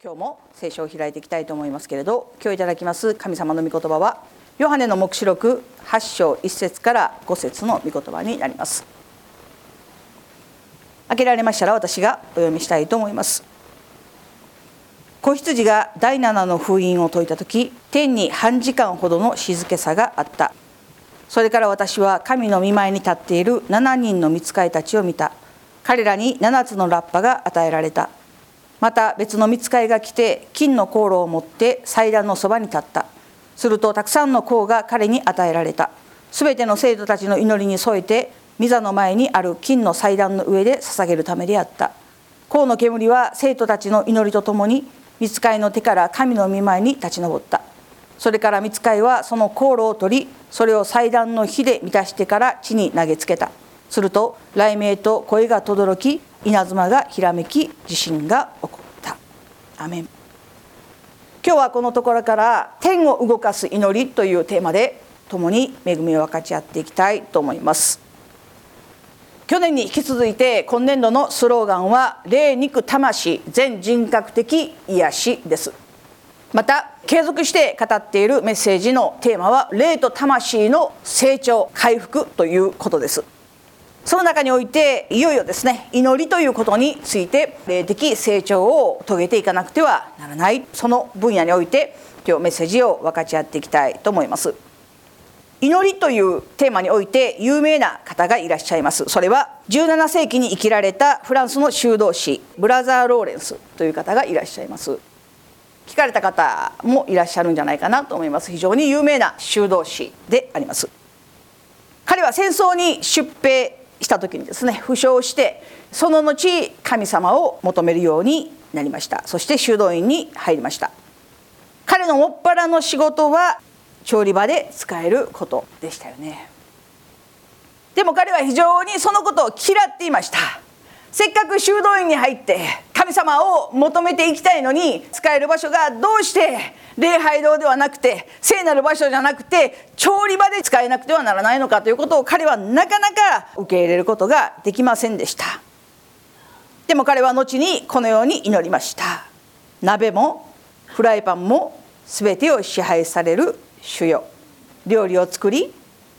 今日も聖書を開いていきたいと思いますけれど今日いただきます神様の御言葉はヨハネの黙示録8章1節から5節の御言葉になります。開けられましたら私がお読みしたいと思います。子羊が第7の封印を解いた時天に半時間ほどの静けさがあった。それから私は神の御前に立っている7人の御使いたちを見た。彼らに7つのラッパが与えられた。また別の見つかいが来て金の香炉を持って祭壇のそばに立った。するとたくさんの香が彼に与えられた。すべての生徒たちの祈りに添えて御座の前にある金の祭壇の上で捧げるためであった。香の煙は生徒たちの祈りとともに見つかいの手から神の御前に立ち上った。それから見つかいはその香炉を取りそれを祭壇の火で満たしてから地に投げつけた。すると雷鳴と声が轟き稲妻がひらめき地震が起こったアメン今日はこのところから「天を動かす祈り」というテーマで共に恵みを分かち合っていきたいと思います。去年に引き続いて今年度のスローガンは「霊肉魂全人格的癒し」です。また継続して語っているメッセージのテーマは「霊と魂の成長回復」ということです。その中においていよいよですね祈りということについて霊的成長を遂げていかなくてはならない。その分野において今日メッセージを分かち合っていきたいと思います。祈りというテーマにおいて有名な方がいらっしゃいます。それは17世紀に生きられたフランスの修道士ブラザー・ローレンスという方がいらっしゃいます。聞かれた方もいらっしゃるんじゃないかなと思います。非常に有名な修道士であります。彼は戦争に出兵した時にですね負傷してその後神様を求めるようになりました。そして修道院に入りました。彼のもっぱらの仕事は調理場で使えることでしたよね。でも彼は非常にそのことを嫌っていました。せっかく修道院に入って神様を求めていきたいのに使える場所がどうして礼拝堂ではなくて聖なる場所じゃなくて調理場で使えなくてはならないのかということを彼はなかなか受け入れることができませんでした。でも彼は後にこのように祈りました。鍋もフライパンも全てを支配される主よ。料理を作り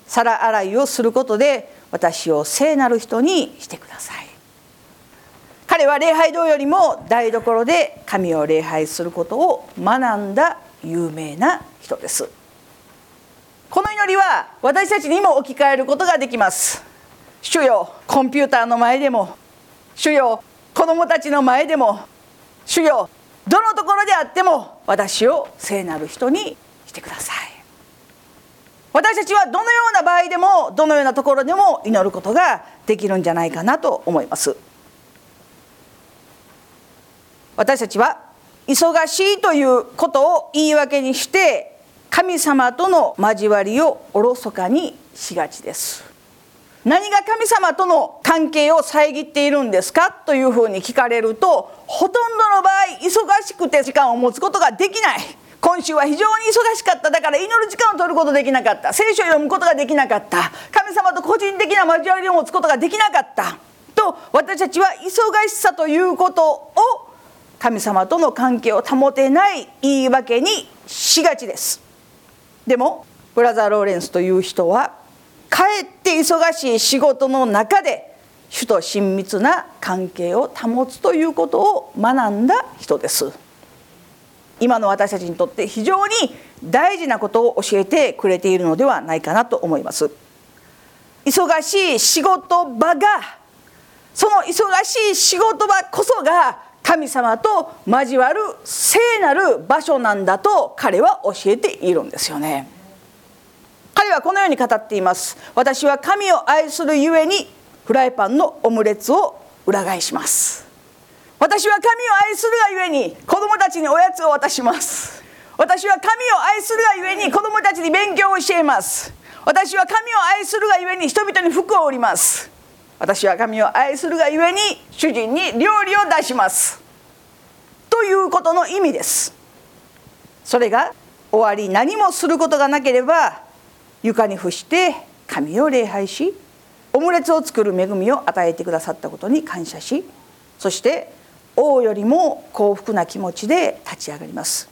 皿洗いをすることで私を聖なる人にしてください。彼は礼拝堂よりも台所で神を礼拝することを学んだ有名な人です。この祈りは私たちにも置き換えることができます。主よコンピューターの前でも主よ子供たちの前でも主よどのところであっても私を聖なる人にしてください。私たちはどのような場合でもどのようなところでも祈ることができるんじゃないかなと思います。私たちは忙しいということを言い訳にして神様との交わりをおろそかにしがちです。何が神様との関係を遮っているんですかというふうに聞かれるとほとんどの場合忙しくて時間を持つことができない。今週は非常に忙しかった。だから祈る時間を取ることできなかった。聖書を読むことができなかった。神様と個人的な交わりを持つことができなかった。と私たちは忙しさということを神様との関係を保てない言い訳にしがちです。でもブラザー・ローレンスという人はかえって忙しい仕事の中で主と親密な関係を保つということを学んだ人です。今の私たちにとって非常に大事なことを教えてくれているのではないかなと思います。忙しい仕事場がその忙しい仕事場こそが神様と交わる聖なる場所なんだと彼は教えているんですよね。彼はこのように語っています。私は神を愛するゆえにフライパンのオムレツを裏返します。私は神を愛するがゆえに子供たちにおやつを渡します。私は神を愛するがゆえに子供たちに勉強を教えます。私は神を愛するがゆえに人々に服を売ります。私は神を愛するがゆえに主人に料理を出します。ということの意味です。それが終わり何もすることがなければ床に伏して神を礼拝しオムレツを作る恵みを与えてくださったことに感謝しそして王よりも幸福な気持ちで立ち上がります。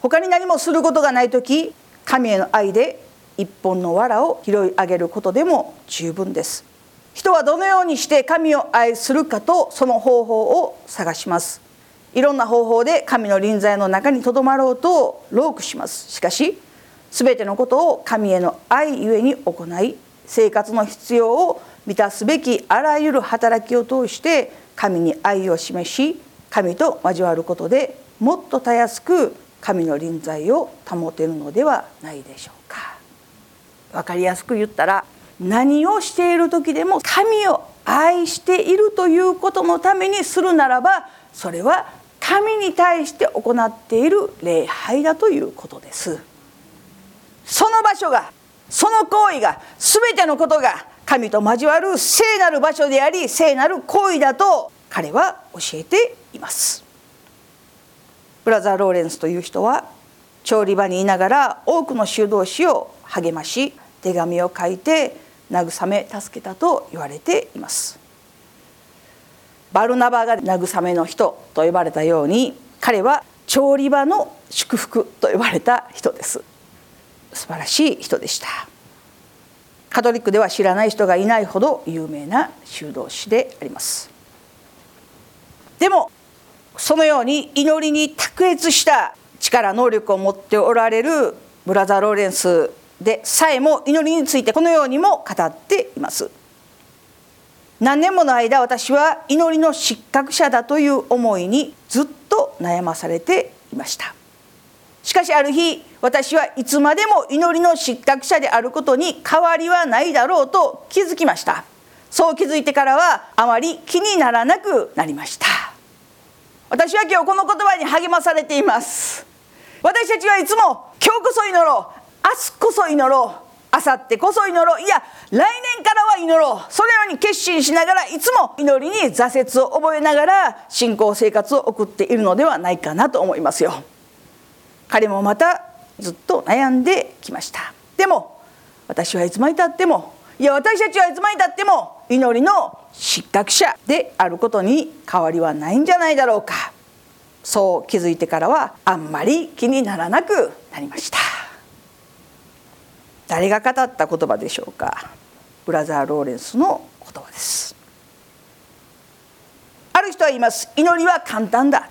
他に何もすることがない時神への愛で一本の藁を拾い上げることでも十分です。人はどのようにして神を愛するかとその方法を探します。いろんな方法で神の臨在の中にとどまろうと労苦します。しかし全てのことを神への愛ゆえに行い生活の必要を満たすべきあらゆる働きを通して神に愛を示し神と交わることでもっとたやすく神の臨在を保てるのではないでしょうか。分かりやすく言ったら何をしている時でも神を愛しているということのためにするならばそれは神に対して行っている礼拝だということです。その場所がその行為が全てのことが神と交わる聖なる場所であり聖なる行為だと彼は教えています。ブラザー・ローレンスという人は調理場にいながら多くの修道士を励まし手紙を書いて慰め助けたと言われています。バルナバが慰めの人と呼ばれたように彼は調理場の祝福と呼ばれた人です。素晴らしい人でした。カトリックでは知らない人がいないほど有名な修道士であります。でもそのように祈りに卓越した力能力を持っておられるブラザー・ローレンスでさえも祈りについてこのようにも語っています。何年もの間私は祈りの失格者だという思いにずっと悩まされていました。しかしある日私はいつまでも祈りの失格者であることに変わりはないだろうと気づきました。そう気づいてからはあまり気にならなくなりました。私は今日この言葉に励まされています。私たちはいつも今日こそ祈ろう日こそ祈ろう。明後日こそ祈ろう。いや来年からは祈ろう。そのように決心しながらいつも祈りに挫折を覚えながら信仰生活を送っているのではないかなと思いますよ。彼もまたずっと悩んできました。でも私はいつまでたってもいや私たちはいつまでたっても祈りの失格者であることに変わりはないんじゃないだろうか。そう気づいてからはあんまり気にならなくなりました。誰が語った言葉でしょうか？ブラザー・ローレンスの言葉です。ある人は言います。祈りは簡単だ。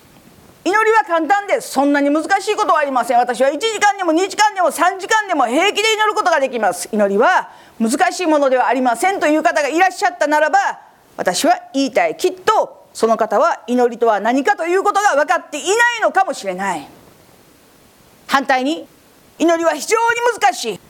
祈りは簡単ですそんなに難しいことはありません。私は1時間でも2時間でも3時間でも平気で祈ることができます。祈りは難しいものではありません。という方がいらっしゃったならば私は言いたい。きっとその方は祈りとは何かということが分かっていないのかもしれない。反対に祈りは非常に難しい。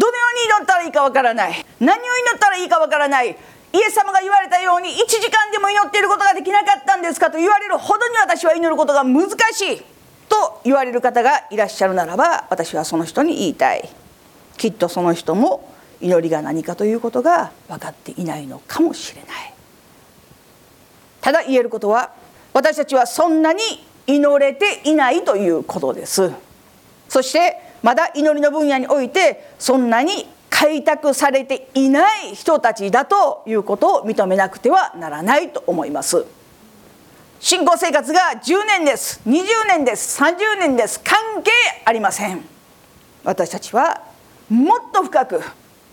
どのように祈ったらいいか分からない。何を祈ったらいいか分からない。イエス様が言われたように1時間でも祈っていることができなかったんですかと言われるほどに私は祈ることが難しい。と言われる方がいらっしゃるならば私はその人に言いたい。きっとその人も祈りが何かということが分かっていないのかもしれない。ただ言えることは私たちはそんなに祈れていないということです。そしてまだ祈りの分野においてそんなに開拓されていない人たちだということを認めなくてはならないと思います。信仰生活が10年です20年です30年です関係ありません。私たちはもっと深く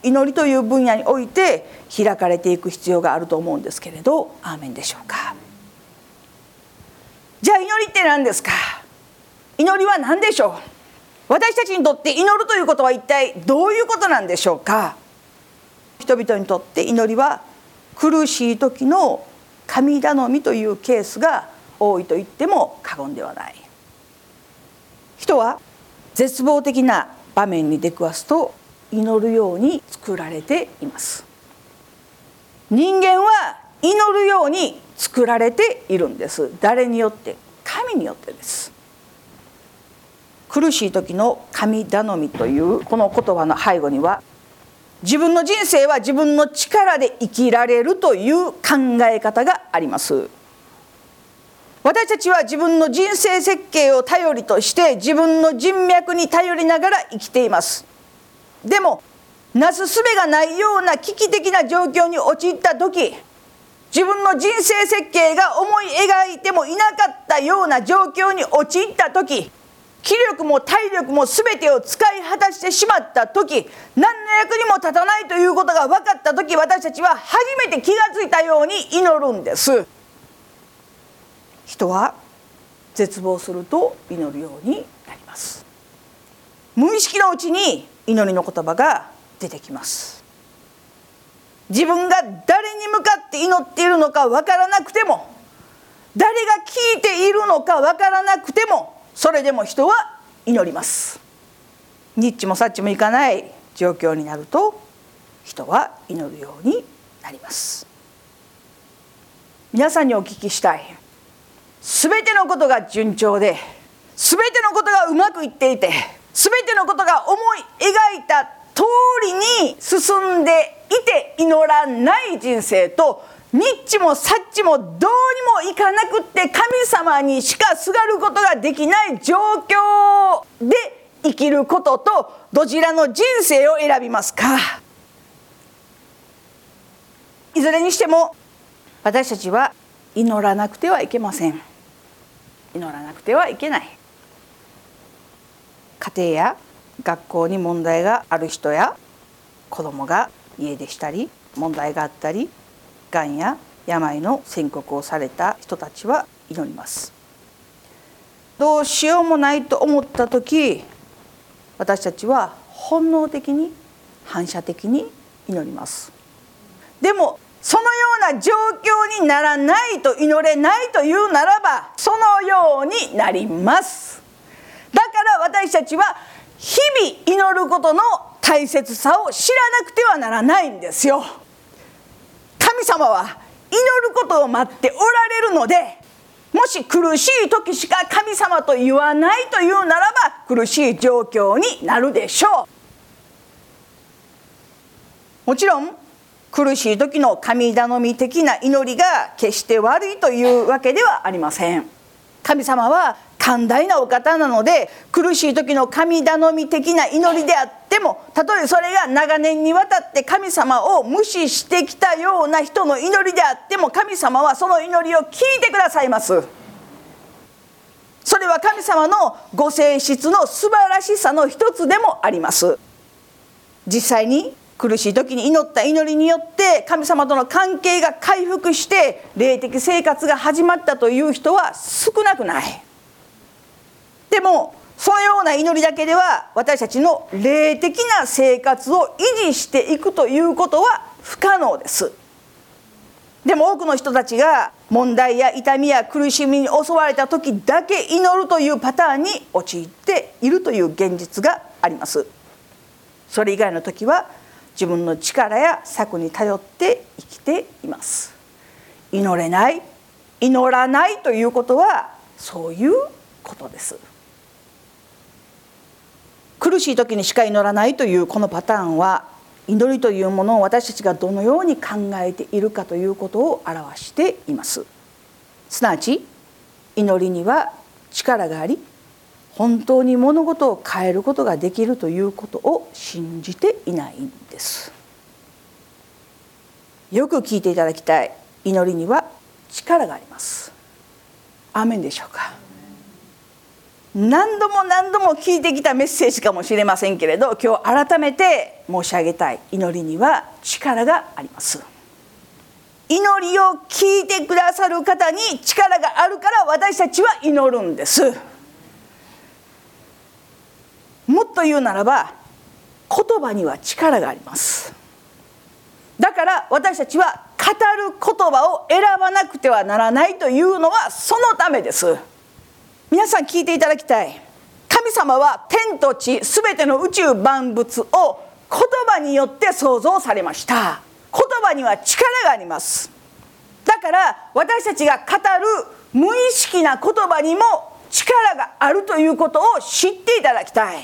祈りという分野において開かれていく必要があると思うんですけれどアーメンでしょうか。じゃあ祈りって何ですか？祈りは何でしょう？私たちにとって祈るということは一体どういうことなんでしょうか？人々にとって祈りは苦しい時の神頼みというケースが多いと言っても過言ではない。人は絶望的な場面に出くわすと祈るように作られています。人間は祈るように作られているんです。誰によって？神によってです。苦しい時の神頼みというこの言葉の背後には自分の人生は自分の力で生きられるという考え方があります。私たちは自分の人生設計を頼りとして自分の人脈に頼りながら生きています。でもなすすべがないような危機的な状況に陥った時自分の人生設計が思い描いてもいなかったような状況に陥った時気力も体力も全てを使い果たしてしまった時何の役にも立たないということが分かった時私たちは初めて気が付いたように祈るんです。人は絶望すると祈るようになります。無意識のうちに祈りの言葉が出てきます。自分が誰に向かって祈っているのか分からなくても誰が聞いているのか分からなくてもそれでも人は祈ります。ニッチもサッチもいかない状況になると人は祈るようになります。皆さんにお聞きしたい。全てのことが順調で全てのことがうまくいっていて全てのことが思い描いた通りに進んでいて祈らない人生とニッチもサッチもどうにもいかなくって神様にしかすがることができない状況で生きることとどちらの人生を選びますか。いずれにしても私たちは祈らなくてはいけません。祈らなくてはいけない。家庭や学校に問題がある人や子供が家出したり問題があったりがんや病の宣告をされた人たちは祈ります。どうしようもないと思った時私たちは本能的に反射的に祈ります。でもそのような状況にならないと祈れないというならばそのようになります。だから私たちは日々祈ることの大切さを知らなくてはならないんですよ。神様は祈ることを待っておられるのでもし苦しい時しか神様と言わないというならば苦しい状況になるでしょう。もちろん苦しい時の神頼み的な祈りが決して悪いというわけではありません。神様は寛大なお方なので苦しい時の神頼み的な祈りであってもたとえそれが長年にわたって神様を無視してきたような人の祈りであっても神様はその祈りを聞いてくださいます。それは神様のご性質の素晴らしさの一つでもあります。実際に苦しい時に祈った祈りによって神様との関係が回復して霊的生活が始まったという人は少なくない。でもそのような祈りだけでは私たちの霊的な生活を維持していくということは不可能です。でも多くの人たちが問題や痛みや苦しみに襲われた時だけ祈るというパターンに陥っているという現実があります。それ以外の時は自分の力や策に頼って生きています。祈れない祈らないということはそういうことです。苦しい時にしか祈らないというこのパターンは祈りというものを私たちがどのように考えているかということを表しています。すなわち祈りには力があり本当に物事を変えることができるということを信じていないんです。よく聞いていただきたい。祈りには力があります。アーメンでしょうか？何度も何度も聞いてきたメッセージかもしれませんけれど今日改めて申し上げたい祈りには力があります。祈りを聞いてくださる方に力があるから私たちは祈るんです。もっと言うならば言葉には力があります。だから私たちは語る言葉を選ばなくてはならないというのはそのためです。皆さん聞いていただきたい。神様は天と地全ての宇宙万物を言葉によって創造されました。言葉には力があります。だから私たちが語る無意識な言葉にも力があるということを知っていただきたい。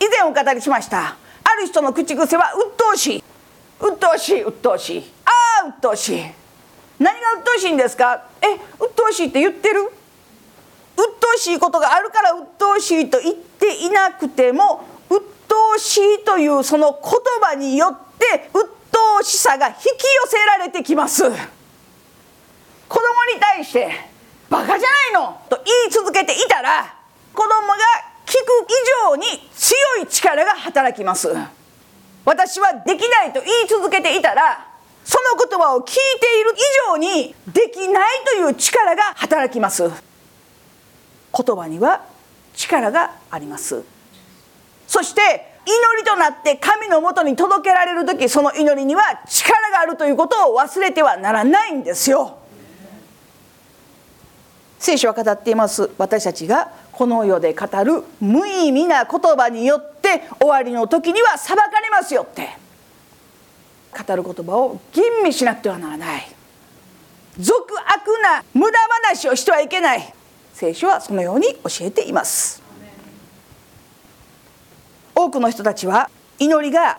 以前お語りしました。ある人の口癖は鬱陶しい。鬱陶しい鬱陶しい。ああ鬱陶しい。何が鬱陶しいんですか？え鬱陶しいって言ってる？鬱陶しいことがあるから鬱陶しいと言っていなくても鬱陶しいというその言葉によって鬱陶しさが引き寄せられてきます子供に対して「バカじゃないの!」と言い続けていたら子供が聞く以上に強い力が働きます私はできないと言い続けていたらその言葉を聞いている以上にできないという力が働きます言葉には力があります。そして祈りとなって神のもとに届けられる時その祈りには力があるということを忘れてはならないんですよ。聖書は語っています。私たちがこの世で語る無意味な言葉によって終わりの時には裁かれますよって。語る言葉を吟味しなくてはならない。俗悪な無駄話をしてはいけない。聖書はそのように教えています。多くの人たちは祈りが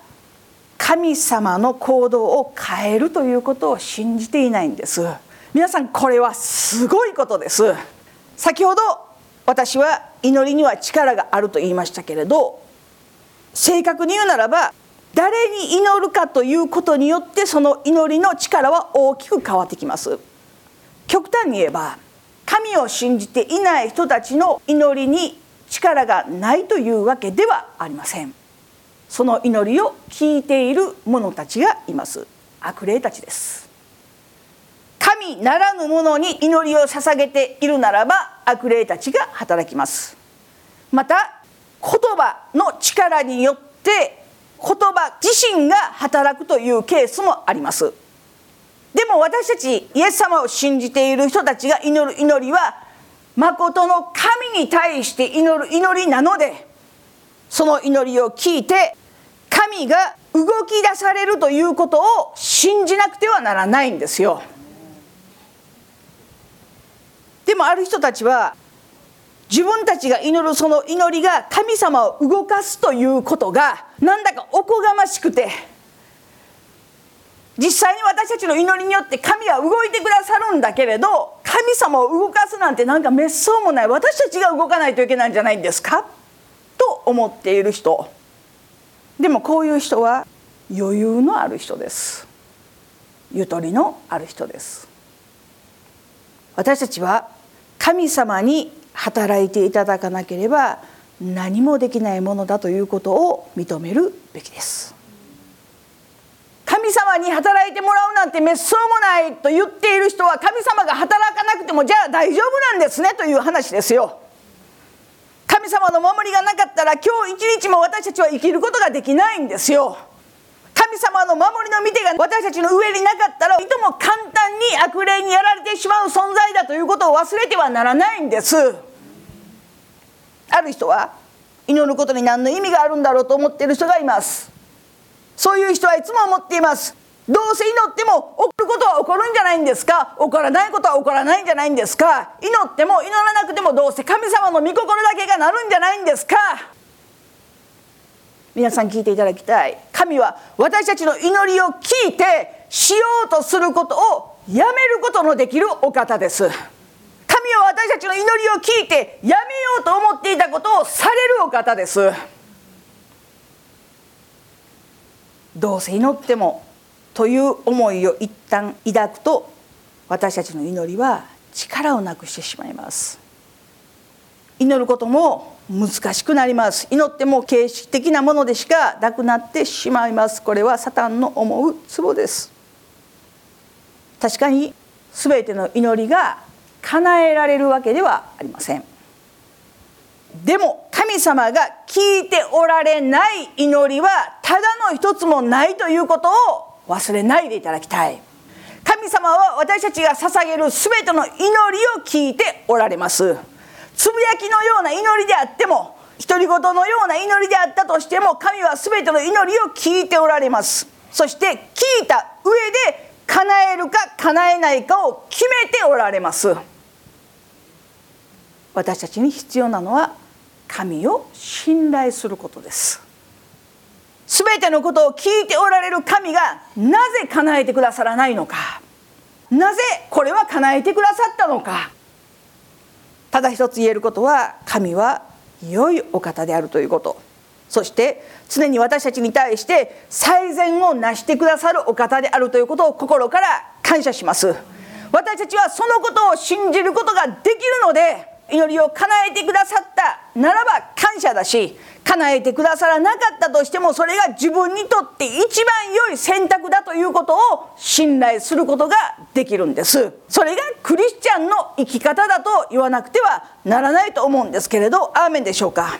神様の行動を変えるということを信じていないんです。皆さんこれはすごいことです。先ほど私は祈りには力があると言いましたけれど正確に言うならば誰に祈るかということによってその祈りの力は大きく変わってきます。極端に言えば神を信じていない人たちの祈りに力がないというわけではありません。その祈りを聞いている者たちがいます。悪霊たちです。神ならぬ者に祈りを捧げているならば悪霊たちが働きます。また言葉の力によって言葉自身が働くというケースもあります。でも私たちイエス様を信じている人たちが祈る祈りは誠の神に対して祈る祈りなのでその祈りを聞いて神が動き出されるということを信じなくてはならないんですよ。でもある人たちは自分たちが祈るその祈りが神様を動かすということがなんだかおこがましくて実際に私たちの祈りによって神は動いてくださるんだけれど神様を動かすなんてなんか滅相もない。私たちが動かないといけないんじゃないんですか？と思っている人。でもこういう人は余裕のある人です。ゆとりのある人です。私たちは神様に働いていただかなければ何もできないものだということを認めるべきです。様に働いてもらうなんて滅相もないと言っている人は神様が働かなくてもじゃあ大丈夫なんですねという話ですよ。神様の守りがなかったら今日一日も私たちは生きることができないんですよ。神様の守りの御手が私たちの上になかったらいとも簡単に悪霊にやられてしまう存在だということを忘れてはならないんです。ある人は祈ることに何の意味があるんだろうと思っている人がいます。そういう人はいつも思っています。どうせ祈っても起こることは起こるんじゃないんですか？起こらないことは起こらないんじゃないんですか？祈っても祈らなくてもどうせ神様の御心だけがなるんじゃないんですか？皆さん聞いていただきたい。神は私たちの祈りを聞いてしようとすることをやめることのできるお方です。神は私たちの祈りを聞いてやめようと思っていたことをされるお方です。どうせ祈ってもという思いを一旦抱くと私たちの祈りは力をなくしてしまいます。祈ることも難しくなります。祈っても形式的なものでしかなくなってしまいます。これはサタンの思うツボです。確かに全ての祈りが叶えられるわけではありません。でも神様が聞いておられない祈りはただの一つもないということを忘れないでいただきたい。神様は私たちが捧げる全ての祈りを聞いておられます。つぶやきのような祈りであっても独り言のような祈りであったとしても神は全ての祈りを聞いておられます。そして聞いた上で叶えるか叶えないかを決めておられます。私たちに必要なのは神を信頼することです。全てのことを聞いておられる神がなぜ叶えてくださらないのか。なぜこれは叶えてくださったのか。ただ一つ言えることは神は良いお方であるということ。そして常に私たちに対して最善を成してくださるお方であるということを心から感謝します。私たちはそのことを信じることができるので祈りを叶えてくださった。ならば感謝だし叶えてくださらなかったとしてもそれが自分にとって一番良い選択だということを信頼することができるんです。それがクリスチャンの生き方だと言わなくてはならないと思うんですけれどアーメンでしょうか。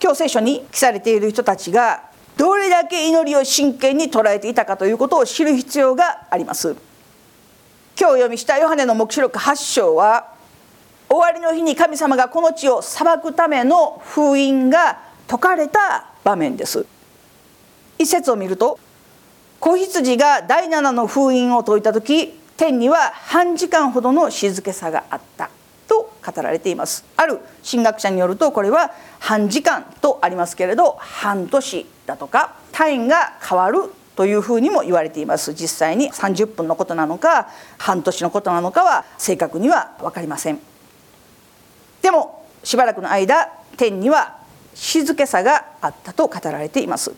今日聖書に記されている人たちがどれだけ祈りを真剣に捉えていたかということを知る必要があります。今日お読みしたヨハネの黙示録8章は終わりの日に神様がこの地を裁くための封印が解かれた場面です。一節を見ると子羊が第7の封印を解いた時天には半時間ほどの静けさがあったと語られています。ある神学者によるとこれは半時間とありますけれど半年だとか単位が変わるというふうにも言われています。実際に30分のことなのか半年のことなのかは正確には分かりません。でもしばらくの間天には静けさがあったと語られています。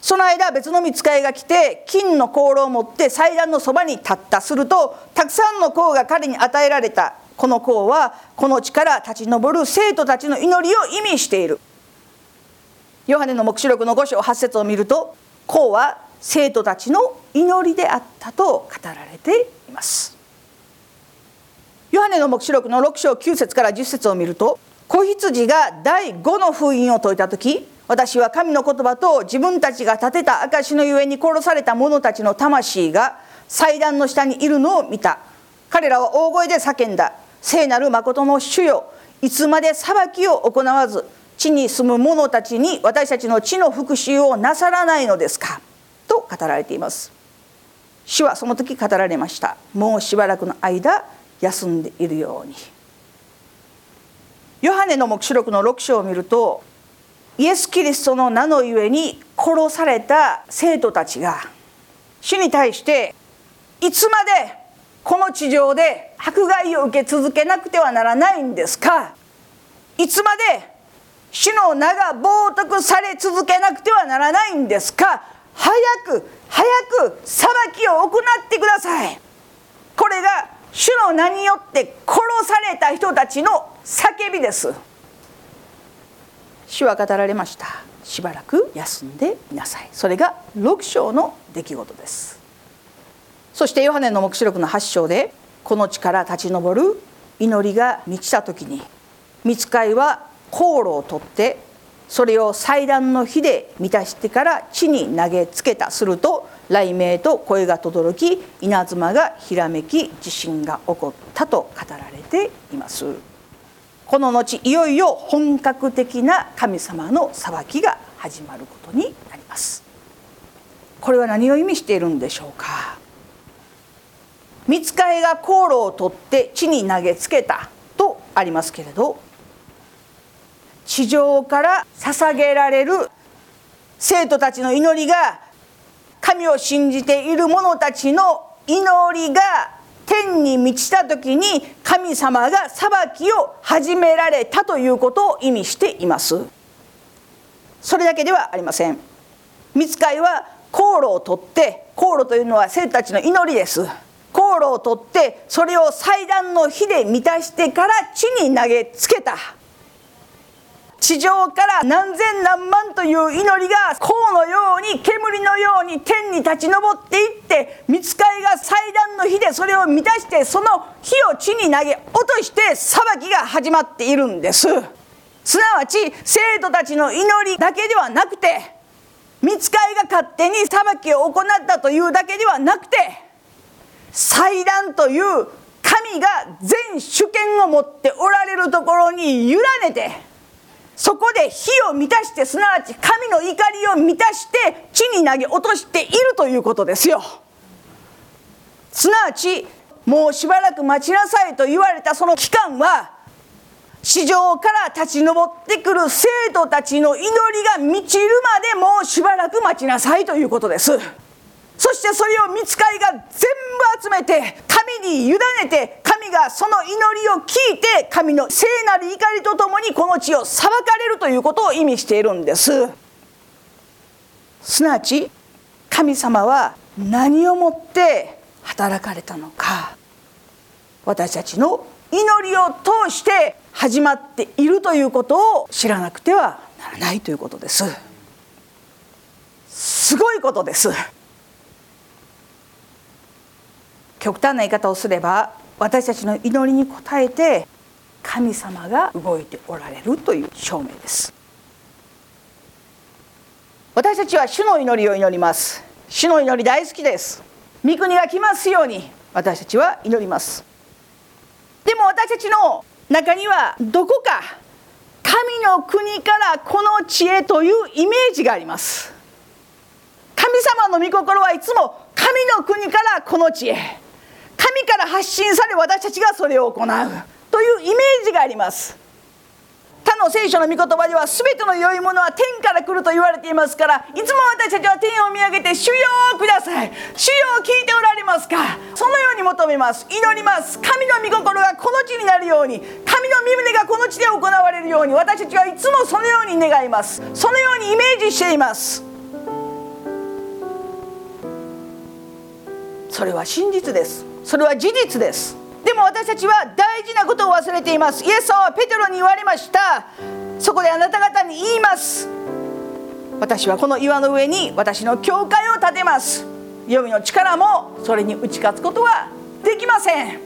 その間別の見つかいが来て金の香炉を持って祭壇のそばに立った。するとたくさんの香が彼に与えられた。この香はこの地から立ち上る生徒たちの祈りを意味している。ヨハネの黙示録の5章8節を見るとこうは生徒たちの祈りであったと語られています。ヨハネの黙示録の6章9節から10節を見ると子羊が第5の封印を解いた時私は神の言葉と自分たちが立てた証のゆえに殺された者たちの魂が祭壇の下にいるのを見た。彼らは大声で叫んだ。聖なる誠の主よいつまで裁きを行わず地に住む者たちに私たちの地の復讐をなさらないのですかと語られています。主はその時語られました。もうしばらくの間休んでいるように。ヨハネの黙示録の6章を見るとイエス・キリストの名のゆえに殺された生徒たちが主に対していつまでこの地上で迫害を受け続けなくてはならないんですか？いつまで主の名が冒涜され続けなくてはならないんですか？早く早く裁きを行ってください。これが主の名によって殺された人たちの叫びです。主は語られました。しばらく休んでいなさい。それが6章の出来事です。そしてヨハネの黙示録の8章でこの地から立ち上る祈りが満ちた時に見つかいは航路を取ってそれを祭壇の火で満たしてから地に投げつけた。すると雷鳴と声が轟き稲妻がひらめき地震が起こったと語られています。この後いよいよ本格的な神様の裁きが始まることになります。これは何を意味しているんでしょうか。見つかいが航路を取って地に投げつけたとありますけれど地上から捧げられる生徒たちの祈りが神を信じている者たちの祈りが天に満ちた時に神様が裁きを始められたということを意味しています。それだけではありません。見つかいは航路を取って航路というのは生徒たちの祈りです。航路を取ってそれを祭壇の火で満たしてから地に投げつけた。地上から何千何万という祈りが甲のように煙のように天に立ち上っていって見つかいが祭壇の火でそれを満たしてその火を地に投げ落として裁きが始まっているんです。すなわち生徒たちの祈りだけではなくて見つかいが勝手に裁きを行ったというだけではなくて祭壇という神が全主権を持っておられるところに委ねてそこで火を満たしてすなわち神の怒りを満たして地に投げ落としているということですよ。すなわちもうしばらく待ちなさいと言われたその期間は地上から立ち上ってくる生徒たちの祈りが満ちるまでもうしばらく待ちなさいということです。そしてそれを見つかりが全部集めて神に委ねて神がその祈りを聞いて神の聖なる怒りとともにこの地を裁かれるということを意味しているんです。すなわち神様は何をもって働かれたのか。私たちの祈りを通して始まっているということを知らなくてはならないということです。すごいことです。極端な言い方をすれば私たちの祈りに応えて神様が動いておられるという証明です。私たちは主の祈りを祈ります。主の祈り大好きです。御国が来ますように私たちは祈ります。でも私たちの中にはどこか神の国からこの地へというイメージがあります。神様の御心はいつも神の国からこの地へ。神から発信され私たちがそれを行う。というイメージがあります。他の聖書の御言葉では全ての良いものは天から来ると言われていますからいつも私たちは天を見上げて「主よください。主よ聞いておられますか?」そのように求めます。祈ります。神の御心がこの地になるように神の身胸がこの地で行われるように私たちはいつもそのように願います。そのようにイメージしています。それは真実です。それは事実です。でも私たちは大事なことを忘れています。イエス様はペテロに言われました。そこであなた方に言います。私はこの岩の上に私の教会を建てます。黄泉の力もそれに打ち勝つことはできません。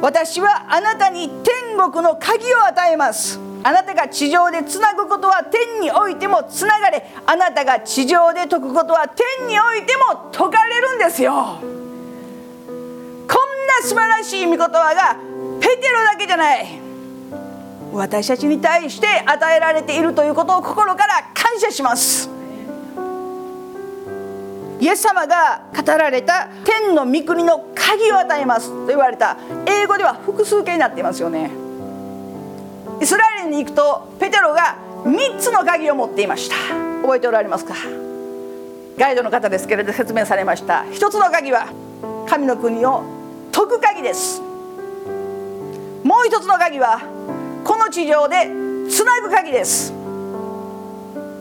私はあなたに天国の鍵を与えます。あなたが地上でつなぐことは天においてもつながれあなたが地上で解くことは天においても解かれるんですよ。こんな素晴らしい御言葉がペテロだけじゃない。私たちに対して与えられているということを心から感謝します。イエス様が語られた天の御国の鍵を与えますと言われた。英語では複数形になっていますよね。イスラエルに行くとペテロが3つの鍵を持っていました。覚えておられますか？ガイドの方ですけれど説明されました。一つの鍵は神の国を解く鍵です。もう一つの鍵はこの地上でつなぐ鍵です。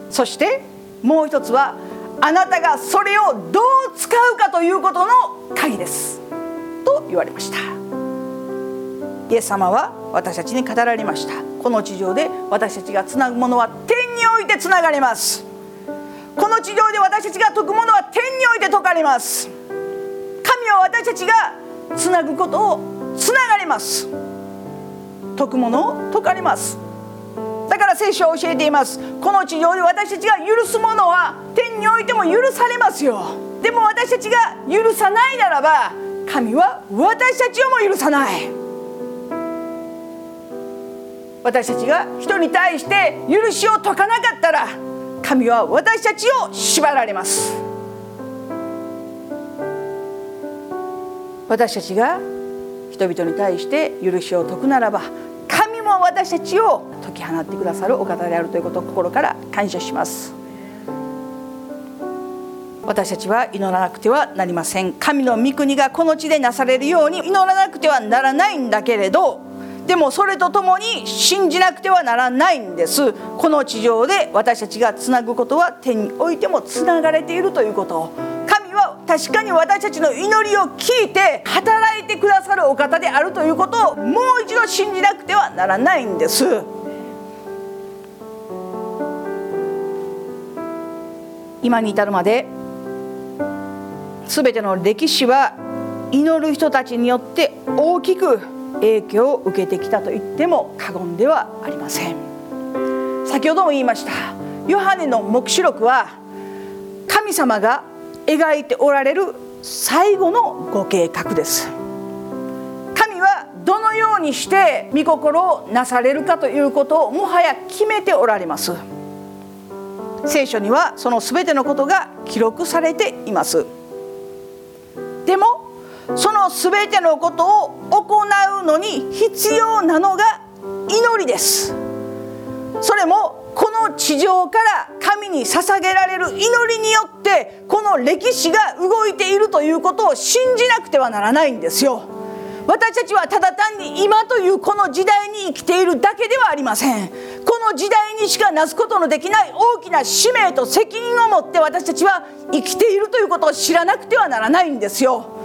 そしてもう一つはあなたがそれをどう使うかということの鍵です。と言われました。イエス様は私たちに語られました。この地上で私たちがつなぐものは天においてつながれます。この地上で私たちが解くものは天において解かれます。神は私たちがつなぐことをつながれます。解くものを解かれます。だから聖書は教えています。この地上で私たちが許すものは天においても許されますよ。でも私たちが許さないならば神は私たちをも許さない。私たちが人に対して許しを解かなかったら神は私たちを縛られます。私たちが人々に対して許しを解くならば神も私たちを解き放ってくださるお方であるということを心から感謝します。私たちは祈らなくてはなりません。神の御国がこの地でなされるように祈らなくてはならないんだけれどでもそれとともに信じなくてはならないんです。この地上で私たちがつなぐことは天においてもつながれているということ。を神は確かに私たちの祈りを聞いて働いてくださるお方であるということをもう一度信じなくてはならないんです。今に至るまで全ての歴史は祈る人たちによって大きく影響を受けてきたと言っても過言ではありません。先ほども言いました。ヨハネの黙示録は神様が描いておられる最後のご計画です。神はどのようにして御心をなされるかということをもはや決めておられます。聖書にはその全てのことが記録されています。その全てのことを行うのに必要なのが祈りです。それもこの地上から神に捧げられる祈りによってこの歴史が動いているということを信じなくてはならないんですよ。私たちはただ単に今というこの時代に生きているだけではありません。この時代にしかなすことのできない大きな使命と責任を持って私たちは生きているということを知らなくてはならないんですよ。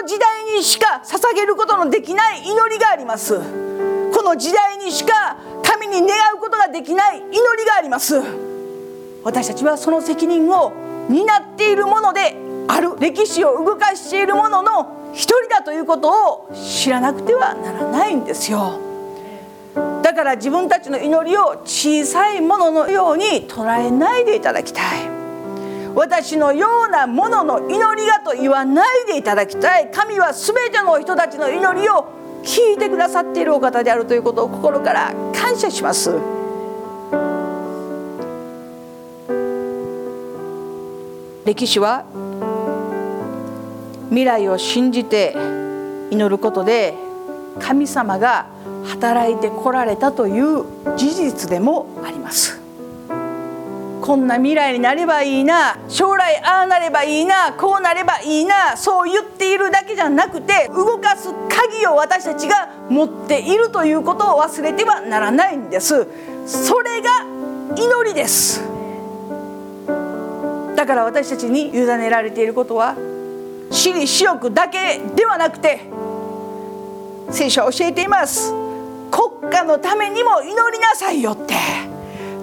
の時代にしか捧げることのできない祈りがあります。この時代にしか神に願うことができない祈りがあります。私たちはその責任を担っているものである歴史を動かしているものの一人だということを知らなくてはならないんですよ。だから自分たちの祈りを小さいもののように捉えないでいただきたい。私のようなものの祈りがと言わないでいただきたい。神は全ての人たちの祈りを聞いてくださっているお方であるということを心から感謝します。歴史は未来を信じて祈ることで神様が働いてこられたという事実でもあります。こんな未来になればいいな。将来ああなればいいな。こうなればいいな。そう言っているだけじゃなくて動かす鍵を私たちが持っているということを忘れてはならないんです。それが祈りです。だから私たちに委ねられていることは私利私欲だけではなくて聖書は教えています。国家のためにも祈りなさいよって。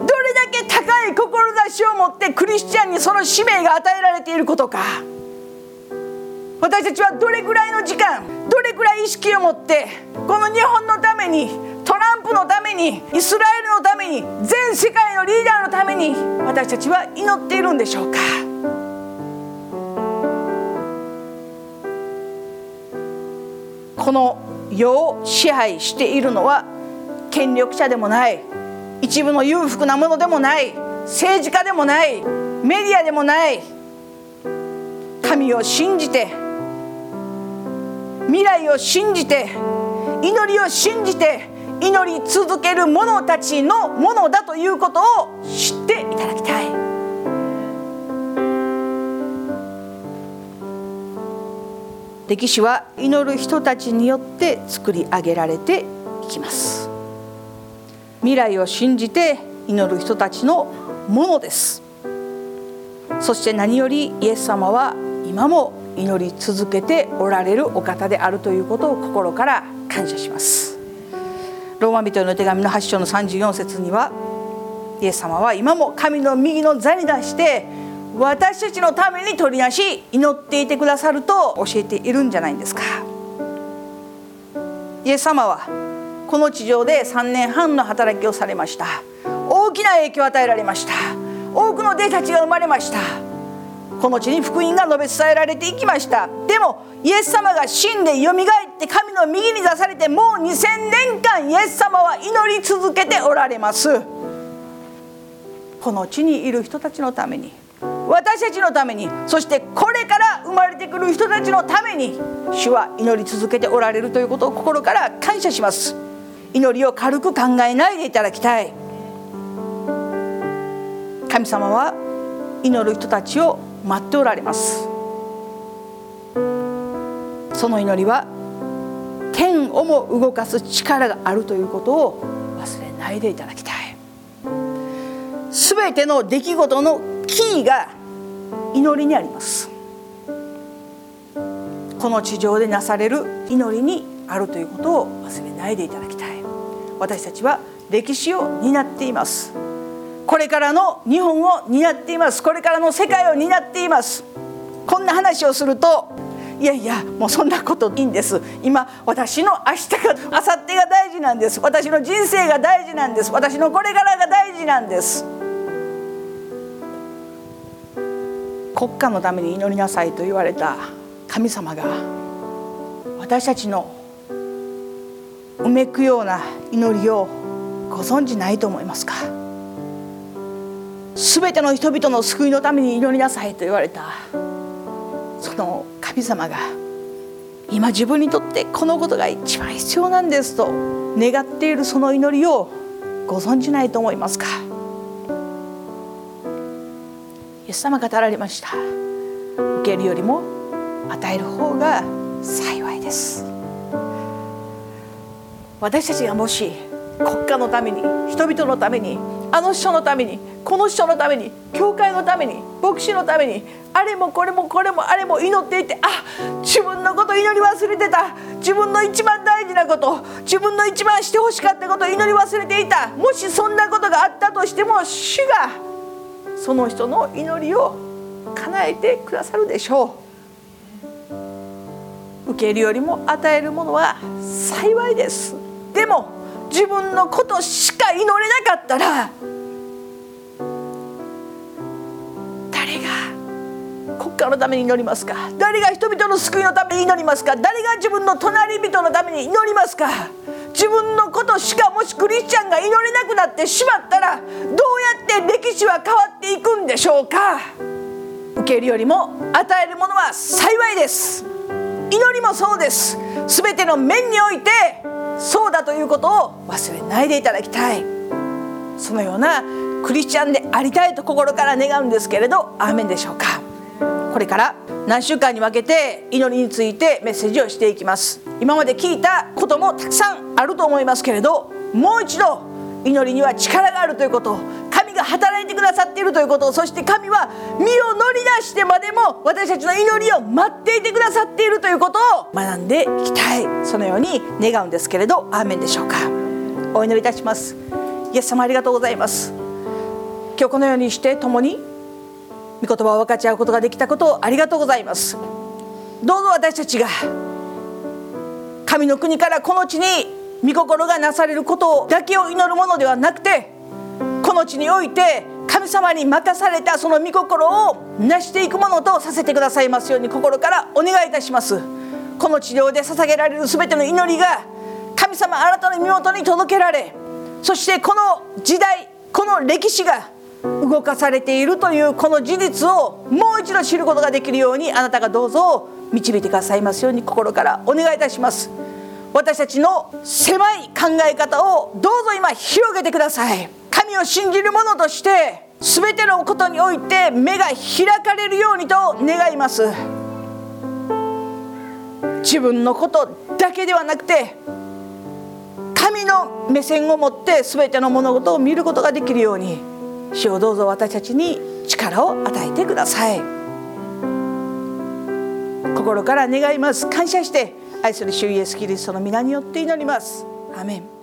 どれだけ高い志を持ってクリスチャンにその使命が与えられていることか。私たちはどれくらいの時間どれくらい意識を持ってこの日本のためにトランプのためにイスラエルのために全世界のリーダーのために私たちは祈っているんでしょうか。この世を支配しているのは権力者でもない一部の裕福なものでもない政治家でもないメディアでもない神を信じて未来を信じて祈りを信じて祈り続ける者たちのものだということを知っていただきたい。歴史は祈る人たちによって作り上げられていきます。未来を信じて祈る人たちのものです。そして何よりイエス様は今も祈り続けておられるお方であるということを心から感謝します。ローマ人への手紙の8章の34節にはイエス様は今も神の右の座に出して私たちのために取りなし祈っていてくださると教えているんじゃないんですか。イエス様はこの地上で3年半の働きをされました。大きな影響を与えられました。多くの弟子たちが生まれました。この地に福音が述べ伝えられていきました。でもイエス様が死んでよみがえって神の右に出されてもう2000年間イエス様は祈り続けておられます。この地にいる人たちのために私たちのためにそしてこれから生まれてくる人たちのために主は祈り続けておられるということを心から感謝します。祈りを軽く考えないでいただきたい。神様は祈る人たちを待っておられます。その祈りは天をも動かす力があるということを忘れないでいただきたい。全ての出来事のキーが祈りにあります。この地上でなされる祈りにあるということを忘れないでいただきたい。私たちは歴史を担っています。これからの日本を担っています。これからの世界を担っています。こんな話をするといやいやもうそんなこといいんです。今私の明日が明後日が大事なんです。私の人生が大事なんです。私のこれからが大事なんです。国家のために祈りなさいと言われた神様が私たちのうめくような祈りをご存じないと思いますか？全ての人々の救いのために祈りなさいと言われた。その神様が今自分にとってこのことが一番必要なんですと願っているその祈りをご存じないと思いますか？イエス様が語られました。受けるよりも与える方が幸いです。私たちがもし国家のために人々のためにあの人のためにこの人のために教会のために牧師のためにあれもこれもこれもあれも祈っていてあ自分のこと祈り忘れてた自分の一番大事なこと自分の一番してほしかったこと祈り忘れていたもしそんなことがあったとしても主がその人の祈りを叶えてくださるでしょう。受けるよりも与えるものは幸いです。でも自分のことしか祈れなかったら誰が国家のために祈りますか？誰が人々の救いのために祈りますか？誰が自分の隣人のために祈りますか？自分のことしかもしクリスチャンが祈れなくなってしまったらどうやって歴史は変わっていくんでしょうか？受けるよりも与えるものは幸いです。祈りもそうです。全ての面においてそうだということを忘れないでいただきたい。そのようなクリスチャンでありたいと心から願うんですけれどアーメンでしょうか。これから何週間に分けて祈りについてメッセージをしていきます。今まで聞いたこともたくさんあると思いますけれどもう一度祈りには力があるということ働いてくださっているということそして神は身を乗り出してまでも私たちの祈りを待っていてくださっているということを学んでいきたい。そのように願うんですけれどアーメンでしょうか。お祈りいたします。イエス様ありがとうございます。今日このようにして共に御言葉を分かち合うことができたことをありがとうございます。どうぞ私たちが神の国からこの地に御心がなされることだけを祈るものではなくての地において神様に任されたその御心を成していくものとさせてくださいますように心からお願いいたします。この治療で捧げられる全ての祈りが神様あなたの身元に届けられそしてこの時代この歴史が動かされているというこの事実をもう一度知ることができるようにあなたがどうぞ導いてくださいますように心からお願いいたします。私たちの狭い考え方をどうぞ今広げてください。神を信じる者として全てのことにおいて目が開かれるようにと願います。自分のことだけではなくて神の目線を持って全ての物事を見ることができるように主をどうぞ私たちに力を与えてください。心から願います。感謝して愛する主イエスキリストの皆によって祈ります。アメン。